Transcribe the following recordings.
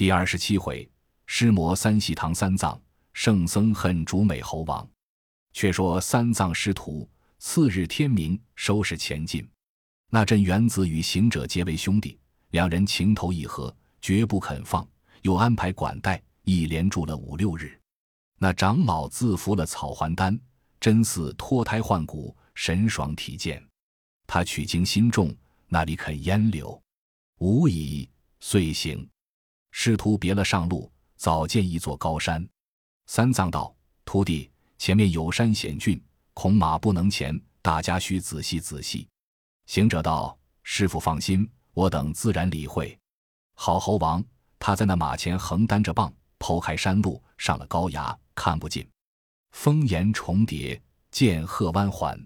第二十七回，师魔三系唐三藏，圣僧恨主美猴王。却说三藏师徒次日天明，收拾前进。那镇元子与行者结为兄弟，两人情投意合，绝不肯放，又安排管待，一连住了五六日。那长老自服了草还丹，真似脱胎换骨，神爽体健。他取经心重，那里肯烟柳？无疑，遂行。师徒别了上路，早见一座高山。三藏道：“徒弟，前面有山险峻，恐马不能前，大家需仔细仔细。”行者道：“师傅放心，我等自然理会。”好猴王，他在那马前横担着棒，剖开山路，上了高崖。看不尽，风岩重叠，剑鹤弯环，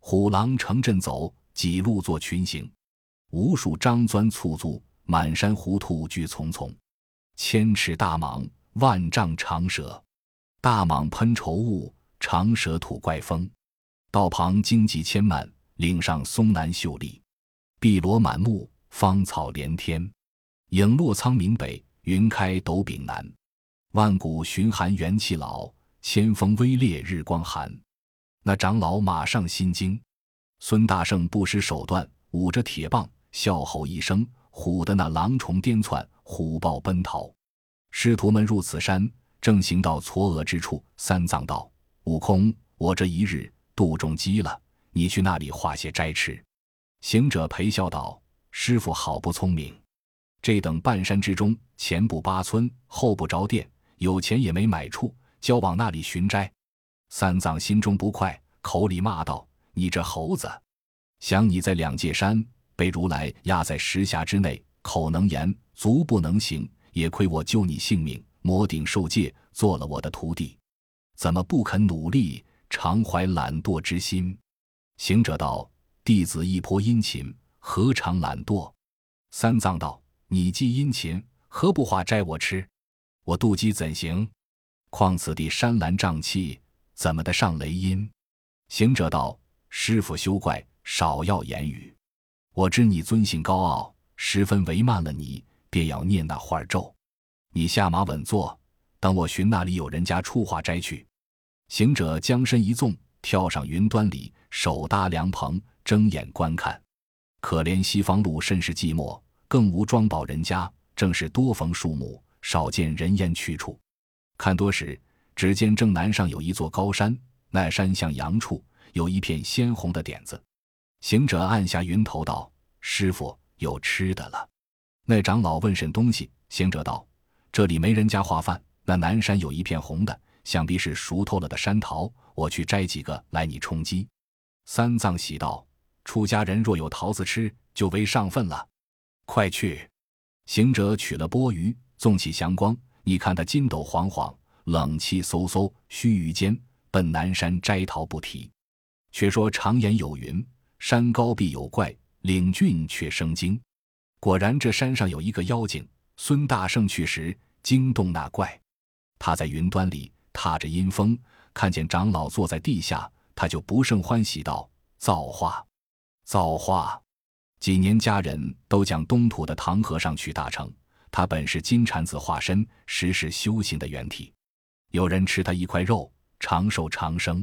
虎狼成阵走，几路作群行，无数张钻簇簇，满山胡兔聚丛丛，千尺大蟒，万丈长蛇，大蟒喷稠雾，长蛇吐怪风。道旁荆棘千蔓，岭上松楠秀丽，碧罗满目，芳草连天。影落苍冥北，云开斗柄南。万古寻寒元气老，千峰微烈日光寒。那长老马上心惊。孙大圣不失手段，舞着铁棒，笑吼一声，唬得那狼虫颠窜，虎豹奔逃。师徒们入此山，正行到嵯峨之处，三藏道：“悟空，我这一日肚中饥了，你去那里化些斋吃。”行者陪笑道：“师傅好不聪明，这等半山之中，前不八村，后不着店。”有钱也没买处，就往那里寻斋。三藏心中不快，口里骂道：“你这猴子！想你在两界山被如来压在石匣之内，口能言，足不能行。也亏我救你性命，魔顶受戒，做了我的徒弟，怎么不肯努力，常怀懒惰之心？”行者道：“弟子一颇殷勤，何尝懒惰？”三藏道：“你既殷勤，何不化斋我吃？”我妒忌怎行？况此地山岚瘴气，怎么得上雷音？行者道：“师傅休怪，少要言语。我知你尊性高傲，十分为慢了你，便要念那画咒。你下马稳坐，等我寻那里有人家出画斋去。”行者将身一纵，跳上云端里，手搭凉棚，睁眼观看。可怜西方路甚是寂寞，更无庄宝人家，正是多逢树木。少见人烟去处，看多时，只见正南上有一座高山，那山向阳处有一片鲜红的点子。行者按下云头道：“师傅有吃的了。”那长老问甚东西，行者道：“这里没人家化饭。那南山有一片红的，想必是熟透了的山桃。我去摘几个来，你充饥。”三藏喜道：“出家人若有桃子吃，就为上分了。快去！”行者取了钵盂。纵起祥光，你看他筋斗晃晃，冷气飕飕，须臾间奔南山摘桃不提。却说常言有云：山高必有怪，岭峻却生精。果然，这山上有一个妖精。孙大圣去时惊动那怪，他在云端里踏着阴风，看见长老坐在地下，他就不胜欢喜道：“造化，造化！几年家人都将东土的唐和尚取大成。”他本是金蝉子化身，实是修行的原体。有人吃他一块肉，长寿长生。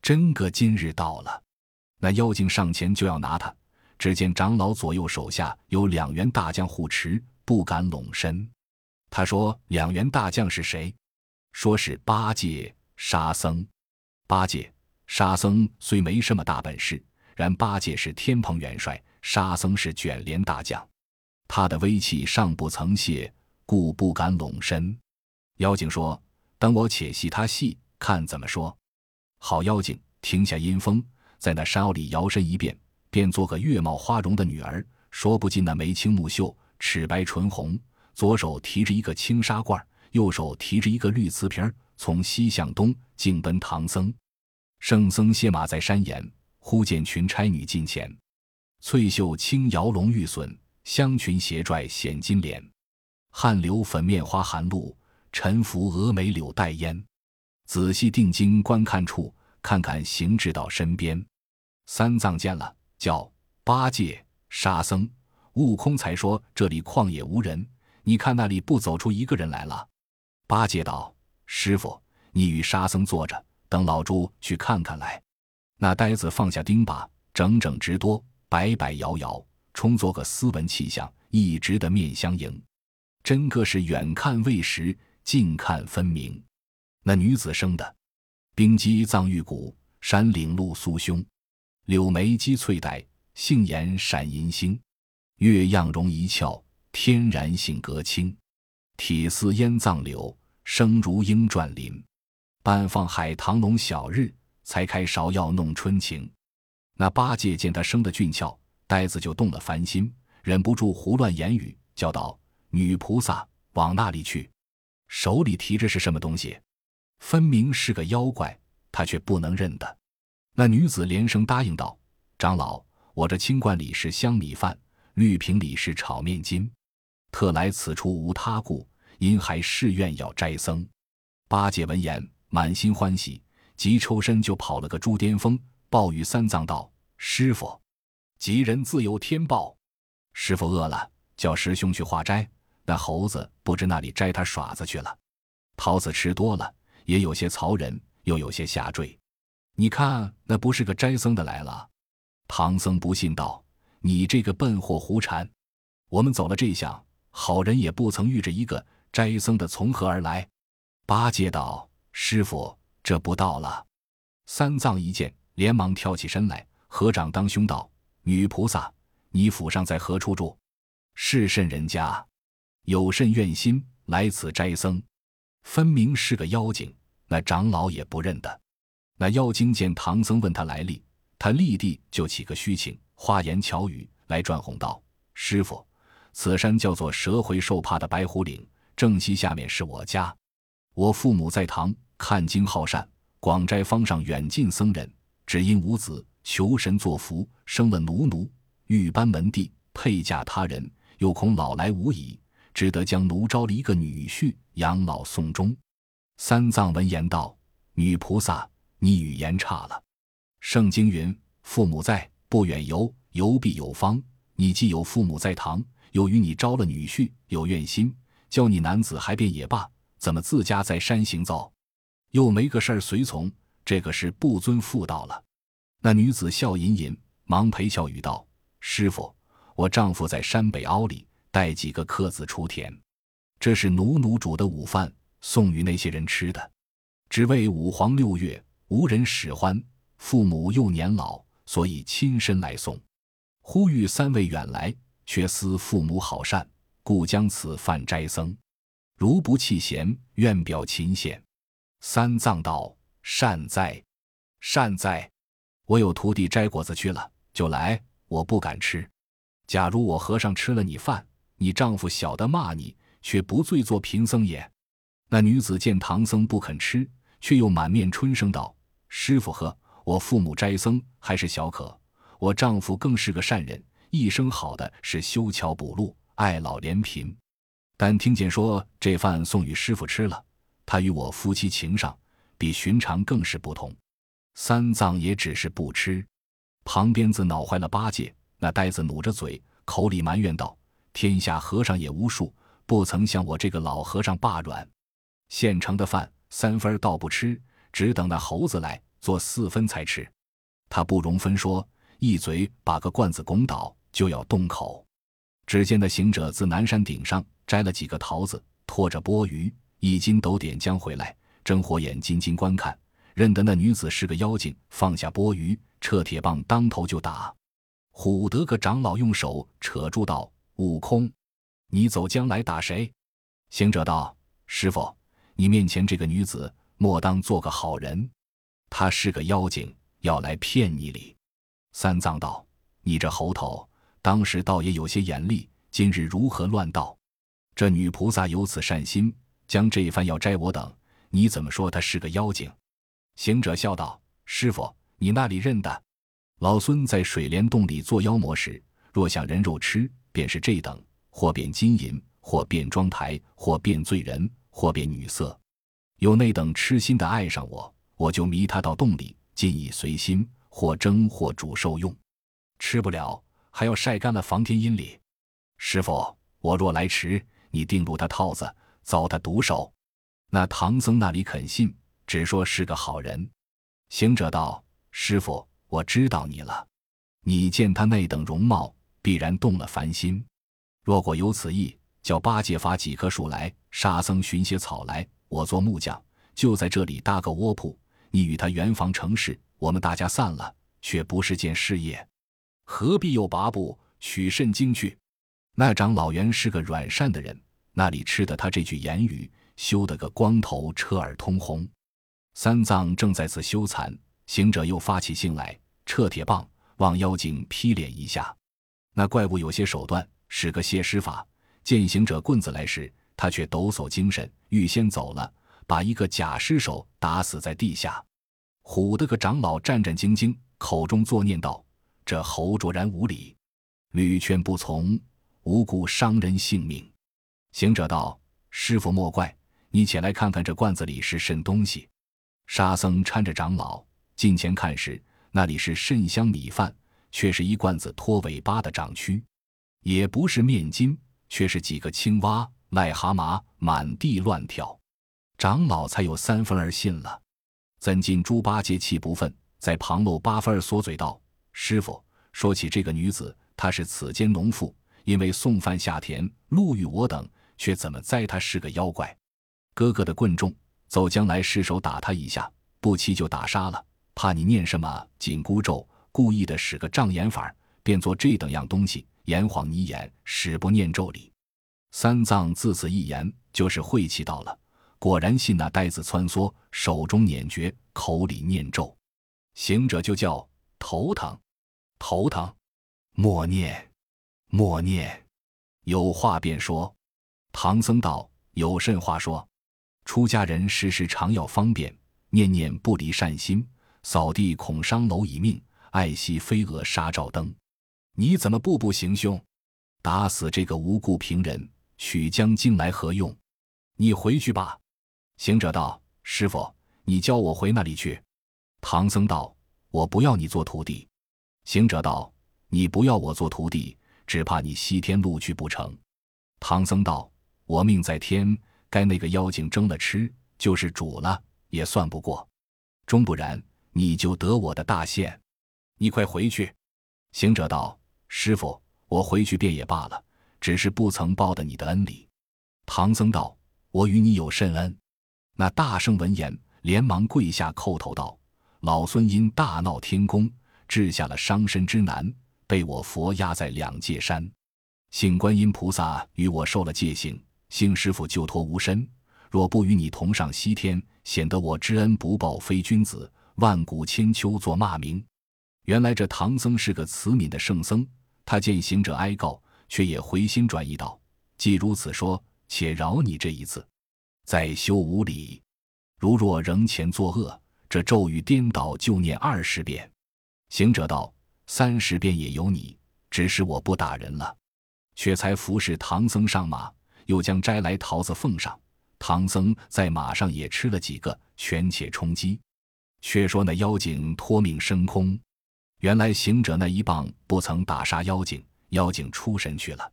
真个今日到了，那妖精上前就要拿他。只见长老左右手下有两员大将护持，不敢拢身。他说：“两员大将是谁？”说是八戒、沙僧。八戒、沙僧虽没什么大本事，然八戒是天蓬元帅，沙僧是卷帘大将。他的威气尚不曾泄，故不敢拢身。妖精说：“等我且戏他戏，看怎么说。”好妖精停下阴风，在那山坳里摇身一变，变做个月貌花容的女儿。说不尽那眉清目秀，齿白唇红，左手提着一个青纱罐，右手提着一个绿瓷瓶，从西向东径奔唐僧。圣僧歇马在山岩，忽见群差女近前，翠袖轻摇龙玉笋。香裙斜拽显金莲，汗流粉面花含露，沉浮蛾眉柳带烟。仔细定睛观看处，看看行至到身边。三藏见了，叫八戒、沙僧、悟空，才说这里旷野无人，你看那里不走出一个人来了？”八戒道：“师傅，你与沙僧坐着，等老猪去看看来。”那呆子放下钉耙，整整直多，摆摆摇摇，充作个斯文气象，一直的面相迎。真个是远看未识，近看分明。那女子生的，冰肌藏玉骨，山岭露酥胸，柳眉肌翠黛，杏眼闪银星，月样容一俏，天然性格清，体似烟藏柳，声如莺啭林。半放海棠笼晓日。才开芍药弄春情，那八戒见他生得俊俏，呆子就动了凡心，忍不住胡乱言语，叫道：“女菩萨，往那里去？手里提着是什么东西？分明是个妖怪，他却不能认得。”那女子连声答应道：“长老，我这青罐里是香米饭，绿瓶里是炒面筋，特来此处无他故，因还誓愿要斋僧。”八戒闻言，满心欢喜。急抽身就跑了个猪癫疯，暴雨三藏道：“师傅，吉人自有天报。师傅饿了，叫师兄去化斋。那猴子不知那里摘他耍子去了。桃子吃多了，也有些曹人，又有些下坠。你看那不是个斋僧的来了。”唐僧不信道：“你这个笨货胡缠！我们走了这向，好人也不曾遇着一个斋僧的从何而来？”八戒道：“师傅。”这不到了，三藏一见，连忙跳起身来，合掌当胸道：“女菩萨，你府上在何处住？是甚人家？有甚怨心来此斋僧？分明是个妖精，那长老也不认得。”那妖精见唐僧问他来历，他立地就起个虚情，花言巧语来转哄道：“师傅，此山叫做蛇回兽怕的白虎岭，正西下面是我家，我父母在堂。”看经好善，广斋方上远近僧人，只因无子，求神作福，生了奴奴，欲搬门第，配嫁他人，又恐老来无倚，只得将奴招了一个女婿，养老送终。三藏闻言道：“女菩萨，你语言差了。圣经云：父母在，不远游，游必有方。你既有父母在堂，又与你招了女婿，有怨心，教你男子还便也罢，怎么自家在山行走？”又没个事儿随从，这个是不尊妇道了。那女子笑吟吟，忙陪笑语道：“师傅，我丈夫在山北凹里带几个客子出田，这是奴奴煮的午饭，送与那些人吃的。只为五黄六月无人使唤，父母又年老，所以亲身来送。呼吁三位远来，却思父母好善，故将此饭斋僧。如不弃嫌，愿表勤献。”三藏道：“善哉，善哉！我有徒弟摘果子去了，就来。我不敢吃。假如我和尚吃了你饭，你丈夫晓得骂你，却不罪做贫僧也。”那女子见唐僧不肯吃，却又满面春声道：“师傅呵，我父母斋僧还是小可，我丈夫更是个善人，一生好的是修桥补路，爱老怜贫。但听见说这饭送与师傅吃了。”他与我夫妻情上，比寻常更是不同。三藏也只是不吃。旁边子恼坏了八戒，那呆子努着嘴，口里埋怨道：“天下和尚也无数，不曾像我这个老和尚罢软。现成的饭三分倒不吃，只等那猴子来做四分才吃。他不容分说，一嘴把个罐子拱倒，就要动口。只见那行者自南山顶上摘了几个桃子，拖着钵盂。一筋斗点将回来，睁火眼金睛观看，认得那女子是个妖精，放下钵盂，撤铁棒当头就打。唬得个长老用手扯住道：“悟空，你走将来打谁？”行者道：“师傅，你面前这个女子，莫当做个好人，她是个妖精，要来骗你哩。”三藏道：“你这猴头，当时倒也有些眼力，今日如何乱道？这女菩萨有此善心。”将这番要摘我等，你怎么说她是个妖精？行者笑道：“师傅，你那里认得？老孙在水帘洞里做妖魔时，若想人肉吃，便是这等：或变金银，或变妆台，或变罪人，或变女色。有那等痴心的爱上我，我就迷他到洞里，尽以随心，或蒸或煮受用。吃不了，还要晒干了防天阴里。师傅，我若来迟，你定入他套子，遭他毒手。那唐僧那里肯信，只说是个好人。行者道：“师傅，我知道你了。你见他那等容貌，必然动了凡心。若果有此意，叫八戒伐几棵树来，沙僧寻些草来，我做木匠，就在这里搭个窝铺。你与他圆房成事，我们大家散了，却不是件事业，何必又拔步取甚经去？”那长老原是个软善的人，那里吃的他这句言语，羞得个光头彻耳通红。三藏正在此羞惭，行者又发起性来，撤铁棒往妖精劈脸一下。那怪物有些手段，使个谢师法。见行者棍子来时，他却抖擞精神，预先走了，把一个假尸首打死在地下。唬得个长老战战兢兢，口中作念道：“这猴卓然无礼，屡劝不从，无故伤人性命。”行者道：“师傅莫怪，你且来看看这罐子里是甚东西。”沙僧搀着长老近前看时，那里是甚香米饭，却是一罐子拖尾巴的掌蛆；也不是面筋，却是几个青蛙、癞蛤蟆满地乱跳。长老才有三分儿信了。怎禁猪八戒气不忿，在旁漏八分儿缩嘴道：“师傅说起这个女子，她是此间农妇，因为送饭下田，路遇我等，却怎么栽她是个妖怪？哥哥的棍重。”走将来失手打他一下，不期就打杀了。怕你念什么紧箍咒，故意的使个障眼法，变作这等样东西，眼晃你眼，使不念咒里。三藏自此一言，就是晦气到了，果然信那呆子穿梭，手中捻诀，口里念咒。行者就叫头疼，头疼，默念，默念，有话便说。唐僧道：有甚话说？出家人时时常要方便，念念不离善心。扫地恐伤蝼蚁命，爱惜飞蛾杀照灯。你怎么步步行凶，打死这个无故平人，取将经来何用？你回去吧。行者道：“师傅，你教我回那里去？”唐僧道：“我不要你做徒弟。”行者道：“你不要我做徒弟，只怕你西天路去不成。”唐僧道：“我命在天。”该那个妖精蒸了吃，就是煮了也算不过，终不然你就得我的大限。你快回去。行者道：“师傅，我回去便也罢了，只是不曾报得你的恩礼。”唐僧道：“我与你有甚恩？”那大圣闻言，连忙跪下叩头道：“老孙因大闹天宫，治下了伤身之难，被我佛压在两界山，幸观音菩萨与我受了戒行。”幸师傅救脱无身，若不与你同上西天，显得我知恩不报非君子，万古千秋作骂名。原来这唐僧是个慈悯的圣僧，他见行者哀告，却也回心转意道：“既如此说，且饶你这一次，再修无礼。如若仍前作恶，这咒语颠倒，就念二十遍。”行者道：“三十遍也有你，只是我不打人了。”却才服侍唐僧上马。又将摘来桃子奉上，唐僧在马上也吃了几个，权且充饥。却说那妖精托命升空，原来行者那一棒不曾打杀妖精，妖精出神去了。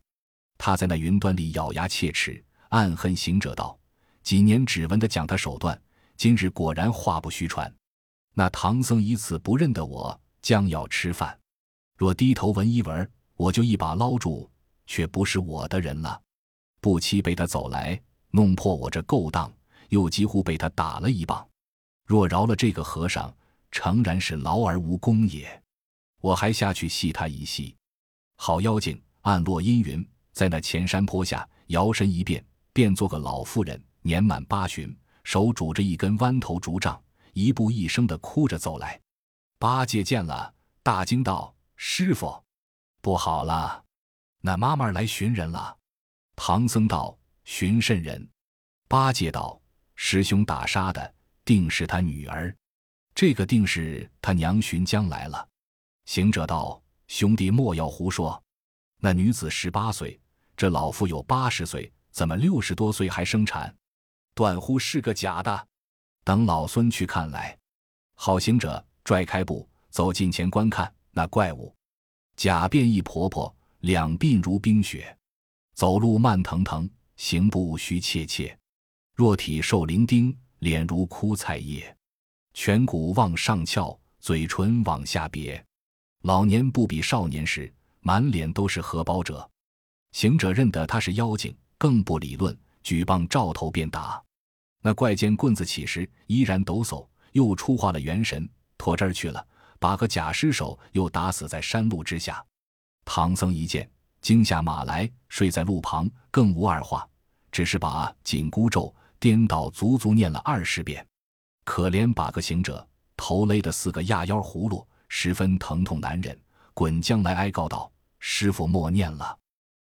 他在那云端里咬牙切齿，暗恨行者道：“几年只闻的讲他手段，今日果然话不虚传。那唐僧以此不认得我，将要吃饭，若低头闻一闻，我就一把捞住，却不是我的人了。”不期被他走来，弄破我这勾当，又几乎被他打了一棒。若饶了这个和尚，诚然是劳而无功也。我还下去戏他一戏。好妖精，暗落阴云，在那前山坡下摇身一变，变做个老妇人，年满八旬，手拄着一根弯头竹杖，一步一声的哭着走来。八戒见了，大惊道：“师傅，不好了，那妈妈来寻人了。”唐僧道：“寻甚人？”八戒道：“师兄打杀的，定是他女儿。这个定是他娘寻将来了。”行者道：“兄弟莫要胡说。那女子十八岁，这老妇有八十岁，怎么六十多岁还生产？断乎是个假的。等老孙去看来。”好行者拽开步，走近前观看那怪物，假变异婆婆，两鬓如冰雪。走路慢腾腾，行步虚怯怯。若体瘦伶仃，脸如枯菜叶。颧骨往上翘，嘴唇往下瘪。老年不比少年时，满脸都是荷包褶。行者认得他是妖精，更不理论，举棒照头便打。那怪见棍子起时，依然抖擞，又出化了元神，拖这儿去了，把个假尸首又打死在山路之下。唐僧一见，惊下马来，睡在路旁，更无二话，只是把紧箍咒颠倒足足念了二十遍。可怜把个行者，头勒得四个压腰葫芦，十分疼痛难忍，滚将来哀告道：“师傅莫念了，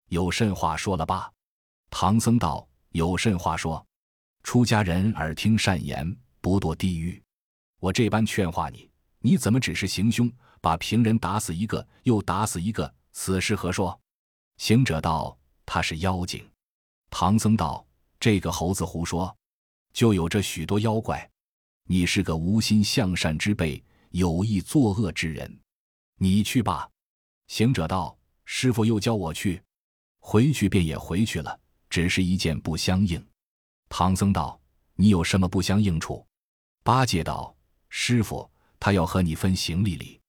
有甚话说了吧？”唐僧道：“有甚话说？出家人耳听善言，不堕地狱。我这般劝化你，你怎么只是行凶，把平人打死一个，又打死一个？”此事何说？行者道：“他是妖精。”唐僧道：“这个猴子胡说，就有这许多妖怪。你是个无心向善之辈，有意作恶之人，你去吧。”行者道：“师傅又叫我去，回去便也回去了，只是一件不相应。”唐僧道：“你有什么不相应处？”八戒道：“师傅，他要和你分行李里，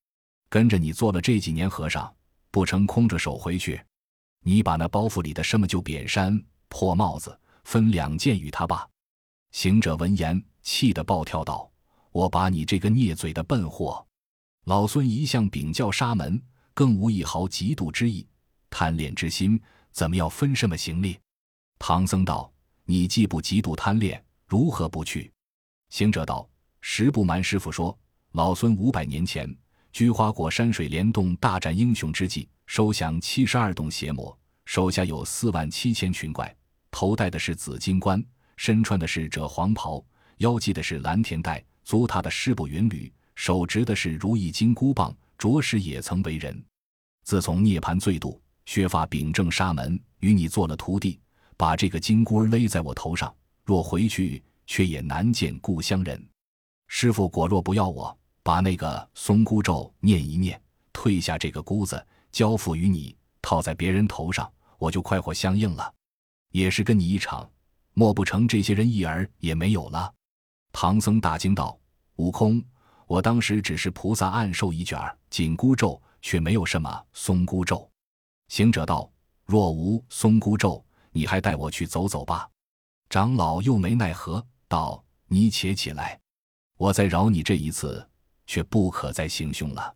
跟着你做了这几年和尚。”不成，空着手回去。你把那包袱里的什么旧扁衫、破帽子分两件与他吧。行者闻言，气得暴跳道：“我把你这个孽嘴的笨货！老孙一向禀教沙门，更无一毫嫉妒之意、贪恋之心，怎么要分什么行李？”唐僧道：“你既不嫉妒贪恋，如何不去？”行者道：“实不瞒师傅说，老孙五百年前。”菊花果山水帘洞大战英雄之际，收降七十二洞邪魔，手下有四万七千群怪，头戴的是紫金冠，身穿的是赭黄袍，腰系的是蓝田带，足踏的湿布云履，手执的是如意金箍棒，着实也曾为人。自从涅槃醉度，削发秉正沙门，与你做了徒弟，把这个金箍勒在我头上，若回去，却也难见故乡人。师傅果若不要我。把那个松箍咒念一念，退下这个箍子，交付于你，套在别人头上，我就快活相应了。也是跟你一场，莫不成这些人一儿也没有了？唐僧大惊道：“悟空，我当时只是菩萨暗授一卷紧箍咒，却没有什么松箍咒。”行者道：“若无松箍咒，你还带我去走走吧。”长老又没奈何，道：“你且起来，我再饶你这一次。”却不可再行凶了。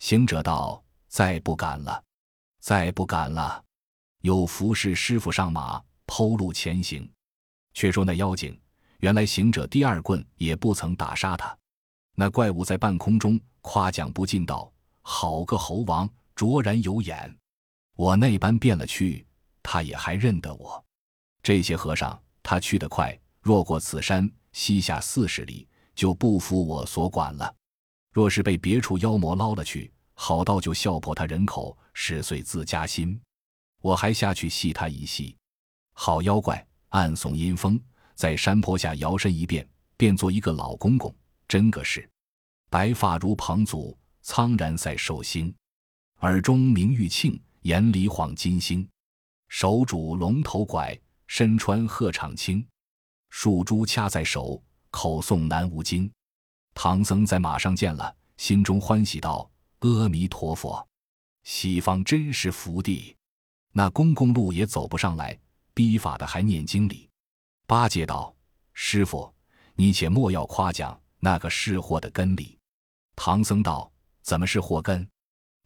行者道：“再不敢了，再不敢了。”有服侍师傅上马，剖路前行。却说那妖精，原来行者第二棍也不曾打杀他。那怪物在半空中夸奖不尽道：“好个猴王，卓然有眼！我那般变了去，他也还认得我。这些和尚，他去得快，若过此山西下四十里，就不服我所管了。”若是被别处妖魔捞了去，好道就笑破他人口，使碎自家心。我还下去戏他一戏。好妖怪，暗送阴风，在山坡下摇身一变，变做一个老公公，真个是白发如蓬祖，苍然赛寿星，耳中明玉磬，眼里晃金星，手拄龙头拐，身穿鹤氅青，树珠掐在手，口诵南无经。唐僧在马上见了，心中欢喜道：“阿弥陀佛，西方真是福地。”那公公路也走不上来，逼法的还念经里。八戒道：“师傅，你且莫要夸奖那个是祸的根里。”唐僧道：“怎么是祸根？”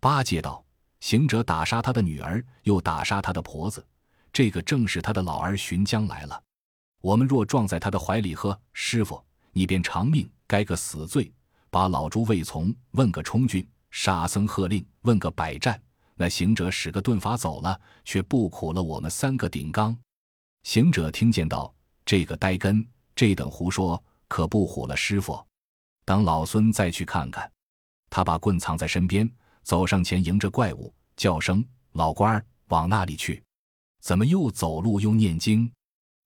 八戒道：“行者打杀他的女儿，又打杀他的婆子，这个正是他的老儿寻将来了。我们若撞在他的怀里，喝师傅，你便偿命。”该个死罪，把老猪未从，问个充军；沙僧喝令，问个百战。那行者使个遁法走了，却不苦了我们三个顶缸。行者听见道：“这个呆根，这等胡说，可不唬了师傅。等老孙再去看看。”他把棍藏在身边，走上前迎着怪物，叫声：“老官儿，往那里去？怎么又走路又念经？”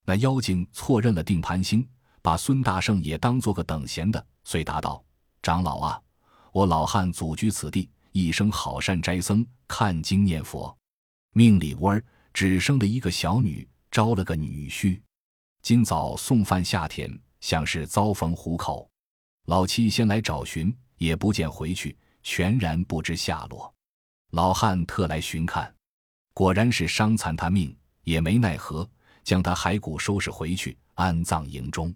那妖精错认了定盘星。把孙大圣也当做个等闲的，遂答道：“长老啊，我老汉祖居此地，一生好善斋僧，看经念佛，命里无儿，只生了一个小女，招了个女婿。今早送饭下田，像是遭逢虎口。老七先来找寻，也不见回去，全然不知下落。老汉特来寻看，果然是伤残他命，也没奈何，将他骸骨收拾回去，安葬营中。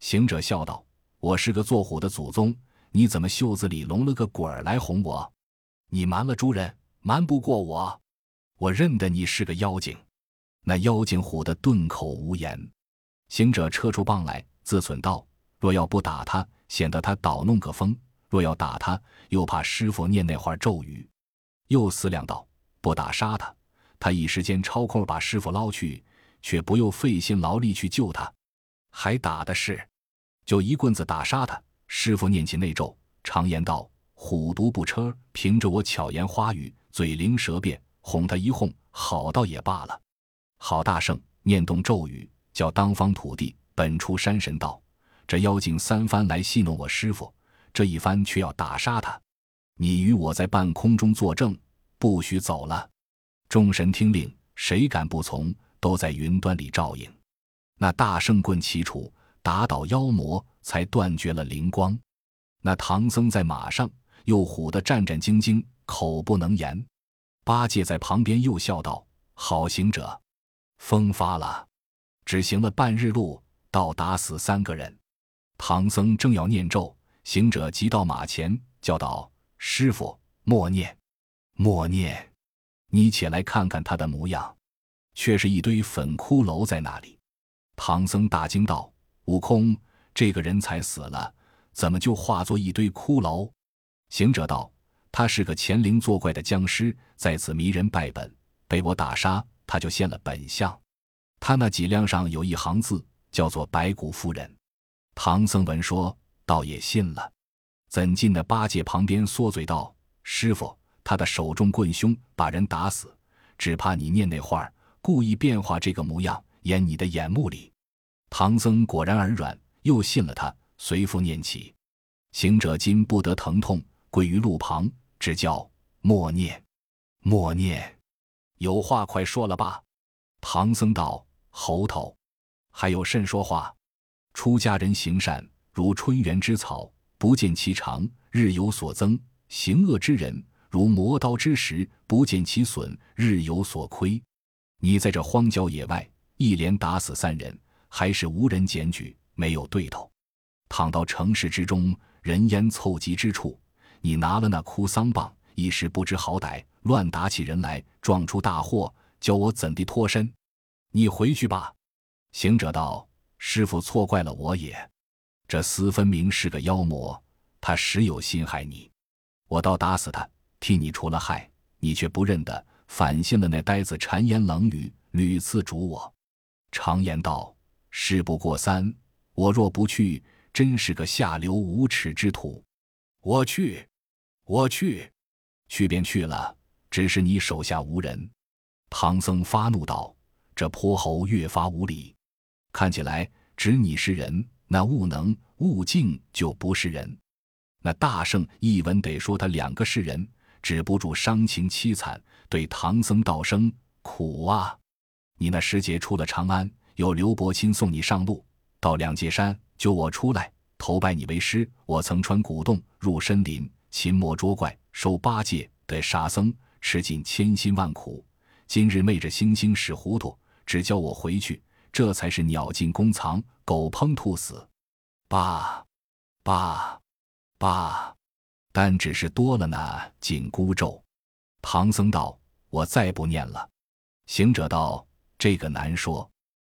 行者笑道：“我是个做虎的祖宗，你怎么袖子里拢了个鬼儿来哄我？你瞒了诸人，瞒不过我。我认得你是个妖精。”那妖精唬得顿口无言。行者撤出棒来，自忖道：“若要不打他，显得他捣弄个风；若要打他，又怕师傅念那话咒语。”又思量道：“不打杀他，他一时间抽空把师傅捞去，却不用费心劳力去救他；还打的是，就一棍子打杀他。师傅念起那咒，常言道：‘虎毒不车’，凭着我巧言花语，嘴灵舌辩，哄他一哄，好倒也罢了。郝大圣念动咒语，叫当方土地本出山神道：‘这妖精三番来戏弄我师傅，这一番却要打杀他。’”你与我在半空中作证，不许走了。众神听令，谁敢不从，都在云端里照应。那大圣棍齐出，打倒妖魔，才断绝了灵光。那唐僧在马上，又唬得战战兢兢，口不能言。八戒在旁边又笑道：“好行者，风发了，只行了半日路，倒打死三个人。”唐僧正要念咒，行者急到马前，叫道。师傅，默念，默念，你且来看看他的模样，却是一堆粉骷髅在那里。唐僧大惊道：“悟空，这个人才死了，怎么就化作一堆骷髅？”行者道：“他是个潜灵作怪的僵尸，在此迷人败本，被我打杀，他就现了本相。他那脊梁上有一行字，叫做白骨夫人。”唐僧闻说，倒也信了。怎进那八戒旁边缩嘴道：“师傅，他的手中棍凶，把人打死，只怕你念那话故意变化这个模样，演你的眼目里。”唐僧果然耳软，又信了他，随复念起。行者今不得疼痛，跪于路旁，只叫默念，默念。有话快说了吧。唐僧道：“猴头，还有甚说话？出家人行善，如春园之草。”不见其长，日有所增；行恶之人，如磨刀之石，不见其损，日有所亏。你在这荒郊野外，一连打死三人，还是无人检举，没有对头。躺到城市之中，人烟凑集之处，你拿了那哭丧棒，一时不知好歹，乱打起人来，撞出大祸，叫我怎地脱身？你回去吧。行者道：“师傅错怪了我也。”这厮分明是个妖魔，他实有心害你，我倒打死他，替你除了害，你却不认得，反信了那呆子谗言冷语，屡次逐我。常言道：事不过三，我若不去，真是个下流无耻之徒。我去，我去，去便去了，只是你手下无人。唐僧发怒道：这泼猴越发无礼，看起来只你是人。那悟能悟净就不是人，那大圣一闻得说他两个是人，止不住伤情凄惨，对唐僧道声苦啊！你那师姐出了长安，有刘伯钦送你上路，到两界山救我出来，投拜你为师。我曾穿古洞入深林，擒魔捉怪，收八戒得沙僧，吃尽千辛万苦。今日昧着星星使糊涂，只叫我回去。这才是鸟尽弓藏，狗烹兔死。罢，罢，罢，但只是多了那紧箍咒。唐僧道：“我再不念了。”行者道：“这个难说。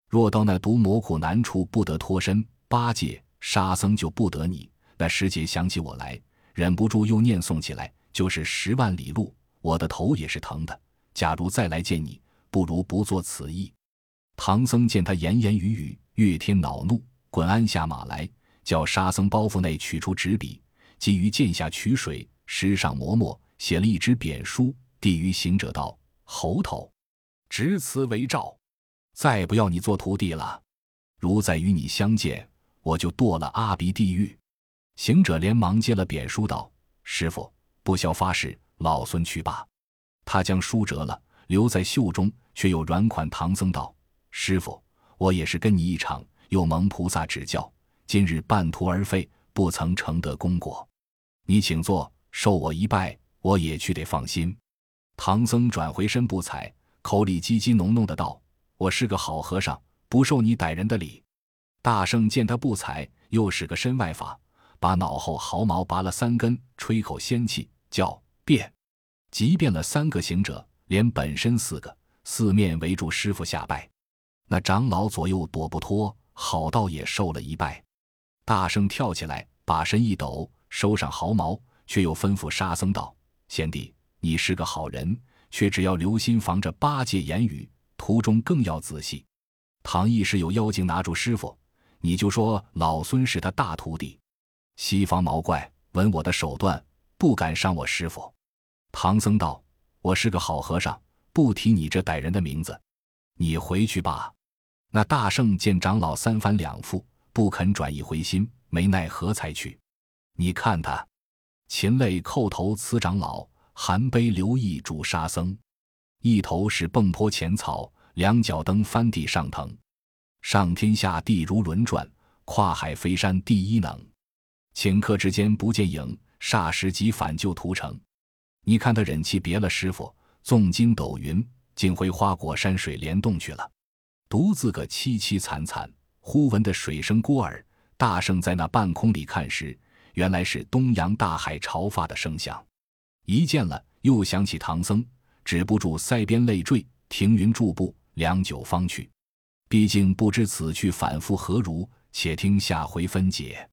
若到那毒魔苦难处不得脱身，八戒、沙僧就不得你。那师姐想起我来，忍不住又念诵起来，就是十万里路，我的头也是疼的。假如再来见你，不如不做此意。”唐僧见他言言语语，越添恼怒，滚鞍下马来，叫沙僧包袱内取出纸笔，即于剑下取水，石上磨墨，写了一支贬书，递于行者道：“猴头，执此为诏，再不要你做徒弟了。如再与你相见，我就堕了阿鼻地狱。”行者连忙接了贬书道：“师傅，不消发誓，老孙去罢。”他将书折了，留在袖中，却又软款唐僧道。师傅，我也是跟你一场，又蒙菩萨指教，今日半途而废，不曾成得功果。你请坐，受我一拜，我也去得放心。”唐僧转回身不睬，口里叽叽哝哝的道：“我是个好和尚，不受你歹人的礼。”大圣见他不睬，又使个身外法，把脑后毫毛拔了三根，吹口仙气，叫变，即变了三个行者，连本身四个，四面围住师傅下拜。那长老左右躲不脱，好道也受了一拜。大圣跳起来，把身一抖，收上毫毛，却又吩咐沙僧道：“贤弟。”你是个好人，却只要留心防着八戒言语，途中更要仔细。唐一时有妖精拿住师傅，你就说老孙是他大徒弟。西方毛怪闻我的手段，不敢伤我师傅。唐僧道：“我是个好和尚，不提你这歹人的名字。你回去吧。”那大圣见长老三番两复不肯转意回心，没奈何才去。你看他，禽类叩头辞长老。含悲留意主沙僧，一头是蹦坡浅草，两脚蹬翻地上腾，上天下地如轮转，跨海飞山第一能。顷刻之间不见影，霎时即返旧屠城。你看他忍气别了师傅，纵筋斗云，竟回花果山水帘洞去了，独自个凄凄惨惨。忽闻的水声孤耳，大圣在那半空里看时，原来是东洋大海潮发的声响。一见了，又想起唐僧，止不住腮边泪坠，停云住步，良久方去。毕竟不知此去反复何如，且听下回分解。